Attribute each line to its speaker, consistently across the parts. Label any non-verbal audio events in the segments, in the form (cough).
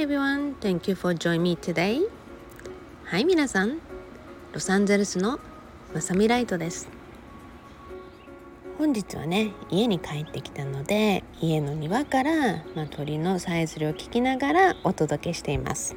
Speaker 1: Hi everyone, thank you for joining me today. はい皆さん、ロサンゼルスのまさみライトです。本日はね、家に帰ってきたので、家の庭から、まあ、鳥のさえずりを聞きながらお届けしています。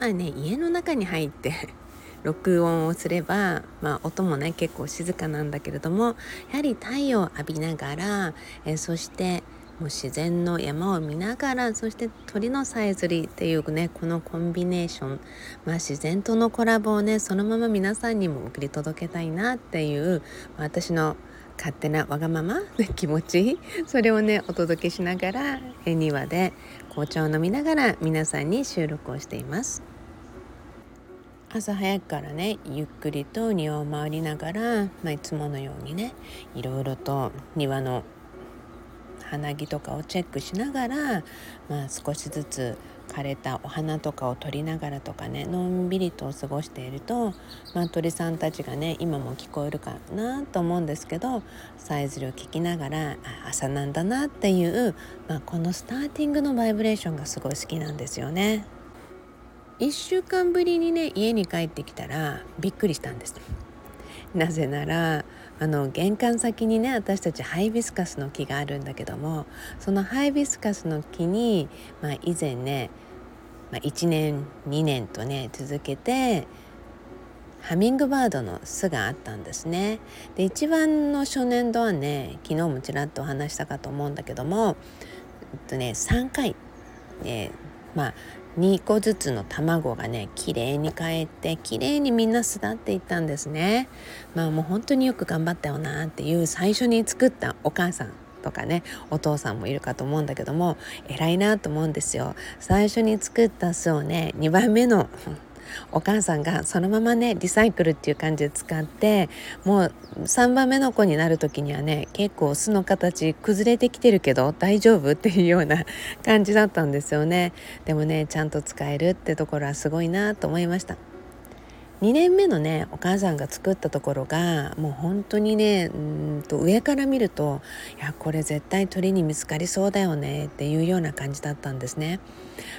Speaker 1: まあね、家の中に入って (laughs) 録音をすれば、まあ、音もね結構静かなんだけれどもやはり太陽を浴びながら、えそしてもう自然の山を見ながらそして鳥のさえずりっていうねこのコンビネーション、まあ、自然とのコラボをねそのまま皆さんにも送り届けたいなっていう私の勝手なわがままの気持ちそれをねお届けしながら庭で紅茶を飲みながら皆さんに収録をしています。朝早くからねゆっくりと庭を回りながら、まあ、いつものようにねいろいろと庭の花木とかをチェックしながら、まあ、少しずつ枯れたお花とかを取りながらとかねのんびりと過ごしていると、まあ、鳥さんたちがね今も聞こえるかなと思うんですけどさえずりを聞きながら朝なんだなっていう、まあ、このスターティングのバイブレーションがすごい好きなんですよね。1週間ぶりにね家に帰ってきたらびっくりしたんですなぜならあの玄関先にね私たちハイビスカスの木があるんだけどもそのハイビスカスの木に、まあ、以前ね、まあ、1年2年とね続けてハミングバードの巣があったんですね。で一番の初年度はね昨日もちらっとお話したかと思うんだけども、えっとね、3回、えー、まあ2個ずつの卵がね綺麗に帰って綺麗にみんな巣立っていったんですね。まあもう本当によく頑張ったよなっていう最初に作ったお母さんとかねお父さんもいるかと思うんだけども偉いなと思うんですよ。最初に作った巣をね2番目のお母さんがそのままねリサイクルっていう感じで使ってもう3番目の子になる時にはね結構巣の形崩れてきてるけど大丈夫っていうような感じだったんですよねでもねちゃんと使えるってところはすごいなと思いました。2年目のねお母さんが作ったところがもう本当にねうんと上から見るといやこれ絶対鳥に見つかりそうだよねっていうような感じだったんですね。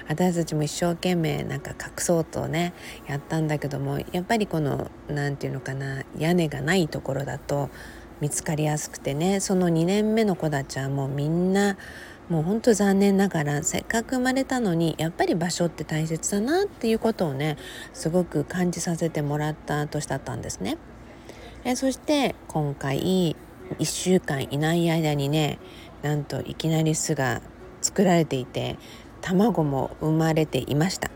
Speaker 1: 私たちも一生懸命なんか隠そうとねやったんだけどもやっぱりこの何て言うのかな屋根がないところだと見つかりやすくてねその2年目の子たちはもうみんなもうほんと残念ながらせっかく生まれたのにやっぱり場所って大切だなっていうことをねすごく感じさせてもらった年だったんですね。えそして今回1週間いない間にねなんといきなり巣が作られていて卵も生まれていました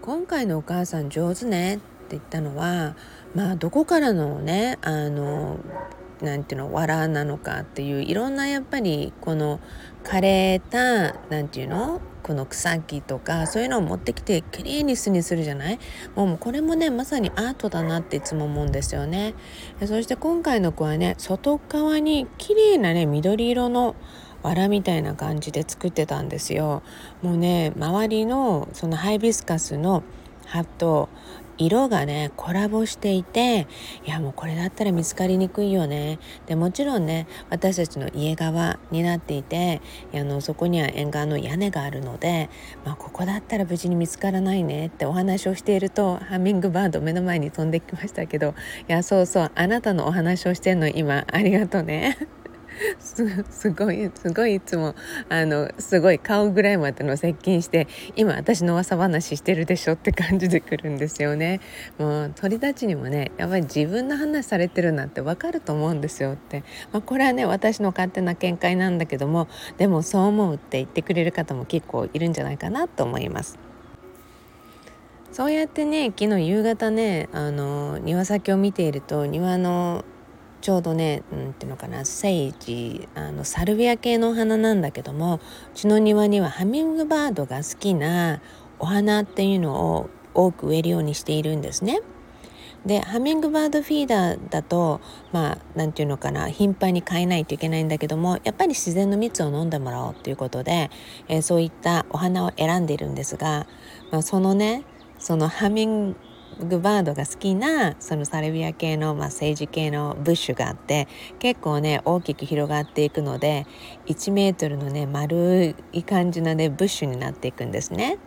Speaker 1: 今回のお母さん上手ねって言ったのはまあどこからのねあのなんていうの藁なのかっていういろんなやっぱりこの枯れたなんていうのこの草木とかそういうのを持ってきてきれいに巣にするじゃない？もうこれもねまさにアートだなっていつも思うんですよね。そして今回の子はね外側に綺麗なね緑色の藁みたいな感じで作ってたんですよ。もうね周りのそのハイビスカスの葉と色がねコラボしていていやもうこれだったら見つかりにくいよねでもちろんね私たちの家側になっていてあのそこには沿岸の屋根があるので、まあ、ここだったら無事に見つからないねってお話をしているとハミングバード目の前に飛んできましたけどいやそうそうあなたのお話をしてんの今ありがとうね。すごいすごいいつもあのすごい顔ぐらいまでの接近して今私の噂話してるでしょって感じでくるんですよねもう鳥たちにもねやっぱり自分の話されてるなんてわかると思うんですよって、まあ、これはね私の勝手な見解なんだけどもでもそう思うって言ってくれる方も結構いるんじゃないかなと思います。そうやってね昨日夕方ねあの庭先を見ていると庭のちょうどねうんっていうのかなセイジあのサルビア系のお花なんだけどもうちの庭にはハミングバードが好きなお花っていうのを多く植えるようにしているんですね。でハミングバードフィーダーだとまあ何て言うのかな頻繁に変えないといけないんだけどもやっぱり自然の蜜を飲んでもらおうということで、えー、そういったお花を選んでいるんですが、まあ、そのねそのハミングバードが好きなそのサルビア系の、まあ、政治系のブッシュがあって結構ね大きく広がっていくので1メートルのね丸い感じのねブッシュになっていくんですね。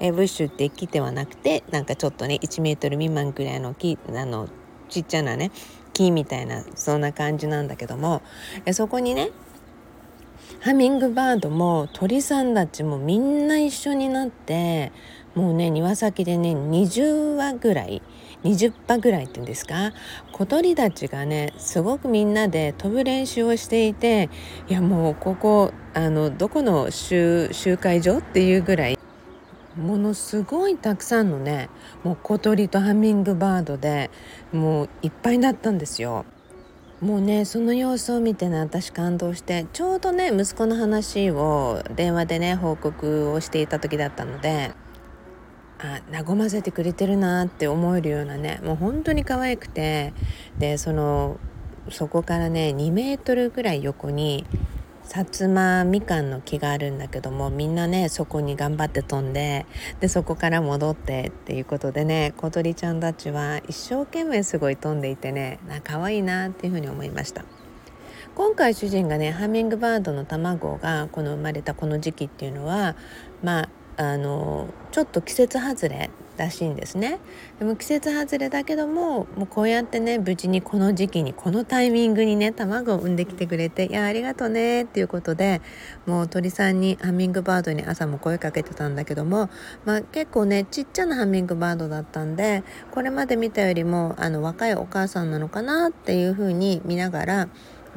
Speaker 1: えブッシュって木ではなくてなんかちょっとね1メートル未満ぐらいの木あのちっちゃなね木みたいなそんな感じなんだけどもえそこにねハミングバードも鳥さんたちもみんな一緒になってもうね庭先でね20羽ぐらい20羽ぐらいっていうんですか？小鳥たちがねすごくみんなで飛ぶ練習をしていていやもうここあのどこの集会所っていうぐらいものすごいたくさんのねもう小鳥とハミングバードでもういっぱいだったんですよ。もうねその様子を見てね私感動してちょうどね息子の話を電話でね報告をしていた時だったのであ和ませてくれてるなって思えるようなねもう本当に可愛くてでそのそこからね2メートルぐらい横に薩摩みかんの木があるんだけどもみんなねそこに頑張って飛んででそこから戻ってっていうことでね小鳥ちゃんたちは一生懸命すごい飛んでいてねな可愛いなっていうふうに思いました。今回主人がねハミングバードの卵がこの生まれたこの時期っていうのはまああのちょっと季節外れらしいんですね。でも季節外れだけどももうこうやってね無事にこの時期にこのタイミングにね卵を産んできてくれて「いやありがとうね」っていうことでもう鳥さんにハミングバードに朝も声かけてたんだけども、まあ、結構ねちっちゃなハミングバードだったんでこれまで見たよりもあの若いお母さんなのかなっていうふうに見ながら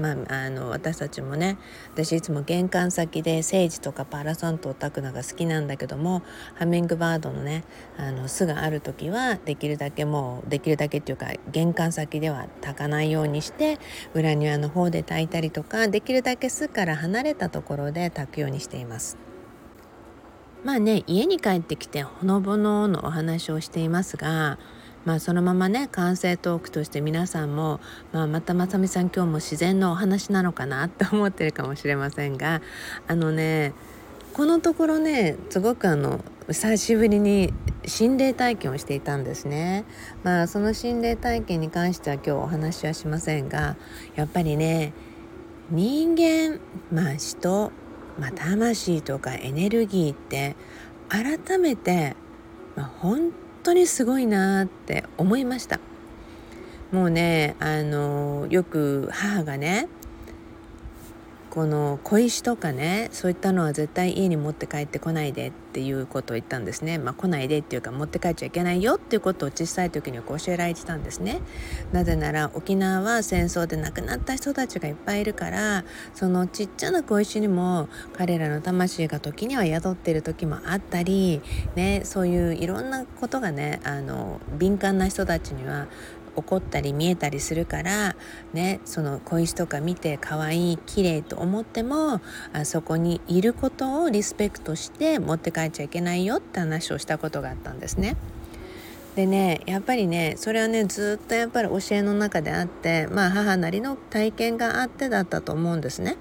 Speaker 1: まあ、あの私たちもね私いつも玄関先でセージとかパラサントを炊くのが好きなんだけどもハミングバードのねあの巣がある時はできるだけもうできるだけっていうか玄関先では炊かないようにして裏庭の方で炊いたりとかできるだけ巣から離れたところで炊くようにしています。まあね家に帰ってきてほのぼののお話をしていますがまあ、そのままね完成トークとして皆さんも、まあ、またまさみさん今日も自然のお話なのかなって思ってるかもしれませんがあのねこのところねすごくあの久しぶりに心霊体験をしていたんですね。まあその心霊体験に関しては今日お話はしませんがやっぱりね人間まあ人、まあ、魂とかエネルギーって改めて、まあ、本当にすごいなって思いました。もうねあのよく母がねこの小石とかねそういったのは絶対家に持って帰ってこないでっていうことを言ったんですね、まあ、来ないでっていうか持って帰っちゃいけないよっていうことを小さい時に教えられてたんですね。なぜなら沖縄は戦争で亡くなった人たちがいっぱいいるからそのちっちゃな小石にも彼らの魂が時には宿ってる時もあったり、ね、そういういろんなことがねあの敏感な人たちには起こったり見えたりするからねその小石とか見て可愛い綺麗と思ってもあそこにいることをリスペクトして持って帰っちゃいけないよって話をしたことがあったんですね。でねやっぱりねそれはねずっとやっぱり教えの中であってまあ母なりの体験があってだったと思うんですね。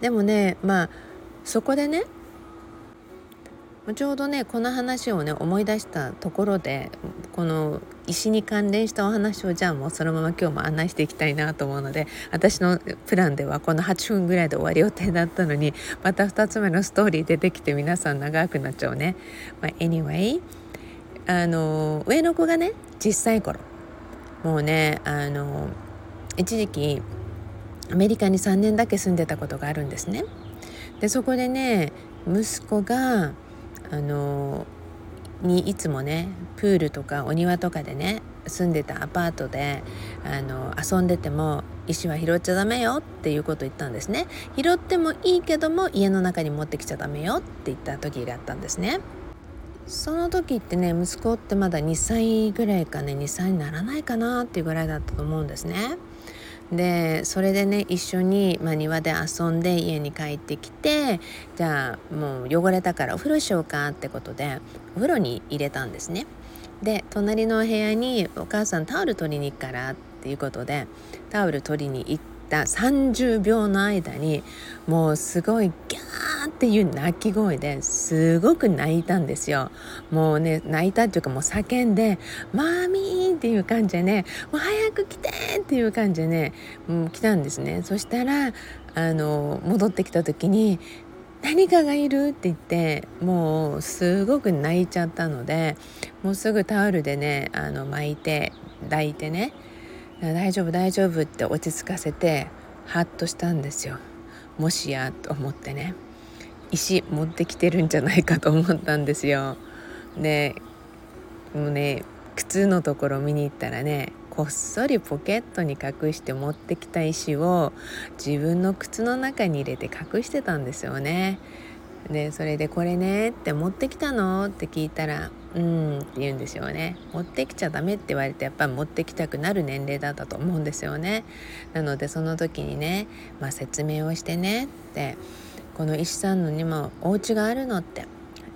Speaker 1: でもねまあそこでねちょうどねこの話をね思い出したところでこの石に関連したお話をじゃあもうそのまま今日も案内していきたいなと思うので私のプランではこの8分ぐらいで終わる予定だったのにまた2つ目のストーリー出てきて皆さん長くなっちゃうね。まあ、anyway あの上の子がね小さい頃もうねあの一時期アメリカに3年だけ住んでたことがあるんですね。でそこでね息子があのにいつもねプールとかお庭とかでね住んでたアパートであの遊んでても石は拾っちゃダメよっていうことを言ったんですね。拾ってもいいけども家の中に持ってきちゃダメよって言った時があったんですね。その時ってね息子ってまだ2歳ぐらいかね2歳にならないかなっていうぐらいだったと思うんですね。でそれでね一緒に、まあ、庭で遊んで家に帰ってきてじゃあもう汚れたからお風呂しようかってことでお風呂に入れたんですね。で隣の部屋に「お母さんタオル取りに行くから」っていうことでタオル取りに行った30秒の間にもうすごいギャーっていう鳴き声ですごく泣いたんですよもうね泣いたっていうかもう叫んで「マー」っていう感じでね「もう早く来て!」っていう感じでね、うん、来たんですね。そしたらあの戻ってきた時に何かがいる？って言ってもうすごく泣いちゃったのでもうすぐタオルでねあの巻いて抱いてね大丈夫大丈夫って落ち着かせてハッとしたんですよ。もしやと思ってね。石持ってきてるんじゃないかと思ったんですよ。でもうね靴のところ見に行ったらねこっそりポケットに隠して持ってきた石を自分の靴の中に入れて隠してたんですよね。でそれで「これね」って「持ってきたの?」って聞いたら「うん」って言うんですよね。持ってきちゃダメって言われてやっぱり持ってきたくなる年齢だったと思うんですよね。なのでその時にね、まあ、説明をしてねって「この石さんのにもお家があるの」って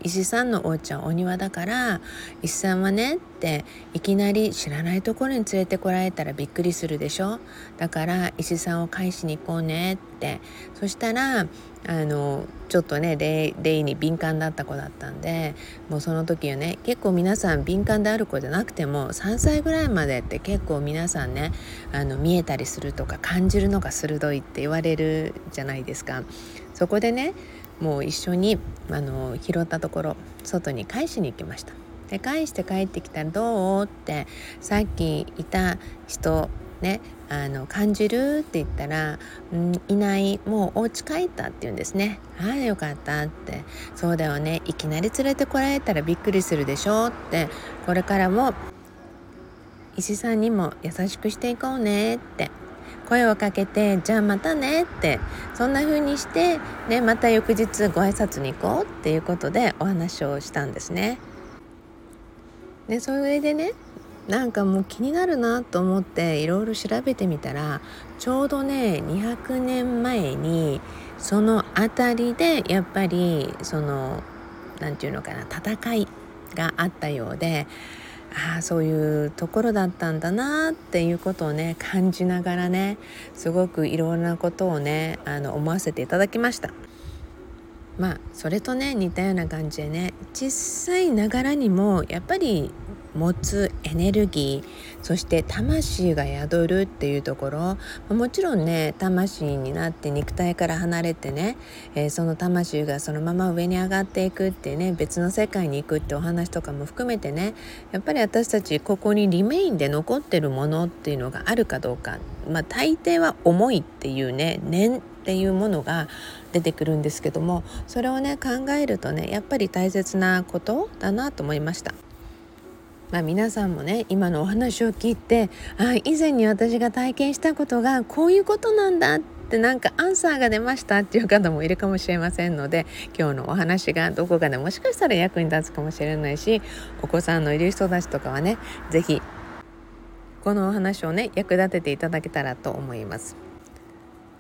Speaker 1: 石さんのお家はお庭だから石さんはねっていきなり知らないところに連れてこられたらびっくりするでしょ？だから石さんを返しに行こうねってそしたらあのちょっとね霊に敏感だった子だったんでもうその時はね結構皆さん敏感である子じゃなくても3歳ぐらいまでって結構皆さんねあの見えたりするとか感じるのが鋭いって言われるじゃないですか。そこでねもう一緒にあの拾ったところ外に返しに行きました。で返して帰ってきたら「どう?」ってさっきいた人ねあの感じるって言ったら「んいないもうお家帰った」って言うんですね「はいよかった」って「そうだよね。いきなり連れてこられたらびっくりするでしょ」って。これからも石さんにも優しくしていこうねって。声をかけてじゃあまたねってそんな風にして、ね、また翌日ご挨拶に行こうっていうことでお話をしたんですね。でそれでねなんかもう気になるなと思っていろいろ調べてみたらちょうどね200年前にその辺りでやっぱりその何て言うのかな戦いがあったようでああそういうところだったんだなっていうことをね感じながらねすごくいろんなことをねあの思わせていただきました。まあそれとね似たような感じでね小さいながらにもやっぱり持つエネルギーそして魂が宿るっていうところもちろんね魂になって肉体から離れてね、えー、その魂がそのまま上に上がっていくってね別の世界に行くってお話とかも含めてねやっぱり私たちここにリメインで残ってるものっていうのがあるかどうか。まあ大抵は思いっていうね念っていうものが出てくるんですけどもそれをね考えるとねやっぱり大切なことだなと思いました。まあ、皆さんもね今のお話を聞いてあ以前に私が体験したことがこういうことなんだってなんかアンサーが出ましたっていう方もいるかもしれませんので今日のお話がどこかでもしかしたら役に立つかもしれないしお子さんのいる人たちとかはね是非このお話をね役立てていただけたらと思います。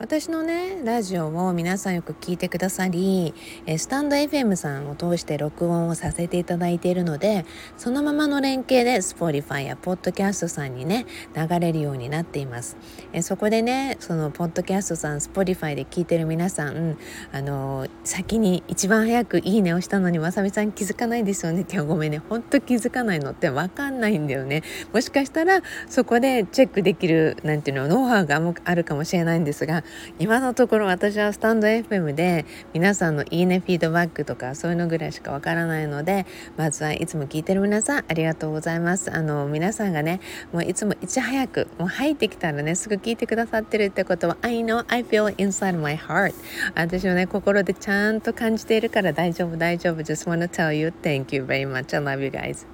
Speaker 1: 私のねラジオを皆さんよく聞いてくださりスタンド FM さんを通して録音をさせていただいているのでそのままの連携で Spotify や Podcast さんにね流れるようになっています。そこでねその Podcast さん Spotify で聞いてる皆さんあの先に一番早くいいねをしたのにわさびさん気づかないですよね。今日ごめんね。ほんと気づかないのってわかんないんだよね。もしかしたらそこでチェックできるなんていうのノウハウがあるかもしれないんですが今のところ私はスタンド FM で皆さんのいいねフィードバックとかそういうのぐらいしかわからないのでまずはいつも聞いてる皆さんありがとうございます。あの皆さんがねもういつもいち早くもう入ってきたらねすぐ聞いてくださってるってことは I know I feel inside my heart 私のね心でちゃんと感じているから大丈夫大丈夫。Just wanna tell you thank you very much. I love you guys.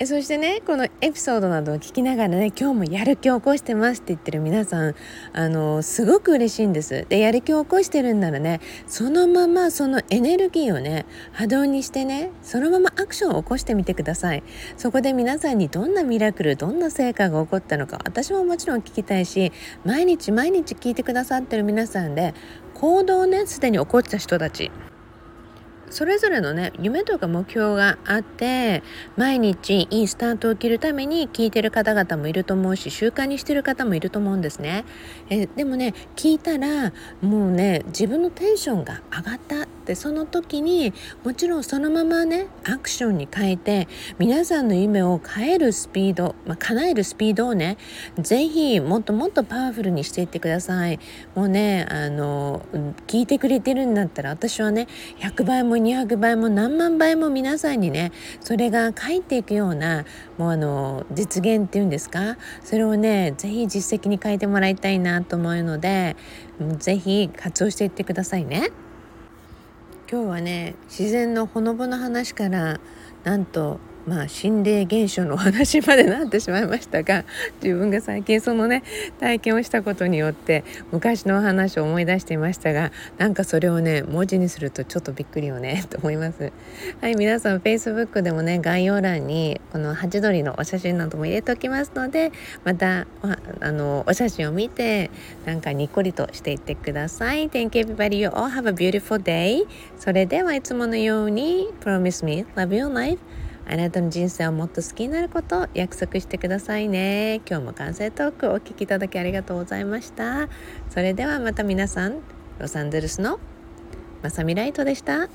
Speaker 1: えそしてねこのエピソードなどを聞きながらね今日もやる気を起こしてますって言ってる皆さんあのすごく嬉しいんです。でやる気を起こしてるんならねそのままそのエネルギーをね波動にしてねそのままアクションを起こしてみてください。そこで皆さんにどんなミラクルどんな成果が起こったのか私ももちろん聞きたいし毎日毎日聞いてくださってる皆さんで行動をねすでに起こった人たち。それぞれのね夢とか目標があって毎日いいスタートを切るために聞いてる方々もいると思うし習慣にしてる方もいると思うんですね。えでもね聞いたらもうね自分のテンションが上がったってその時にもちろんそのままねアクションに変えて皆さんの夢を変えるスピード、まあ、叶えるスピードをね是非もっともっとパワフルにしていってください。もうねあの聞いてくれてるんだったら私はね100倍もも200倍も何万倍も皆さんにねそれが返っていくようなもうあの実現っていうんですか？それをね是非実績に変えてもらいたいなと思うので是非活用していってくださいね。今日はね自然のほのぼの話からなんとまあ心霊現象の話までなってしまいましたが自分が最近そのね体験をしたことによって昔の話を思い出していましたがなんかそれをね文字にするとちょっとびっくりよね (laughs) と思います。はい皆さん Facebook でもね概要欄にこのハチドリのお写真なども入れておきますのでまたあのお写真を見てなんかにっこりとしていってください。Thank you everybody. You all have a beautiful day. それではいつものように Promise me love your life. あなたの人生をもっと好きになることを約束してくださいね。今日も完成トークお聞きいただきありがとうございました。それではまた皆さんロサンゼルスのまさみライトでした。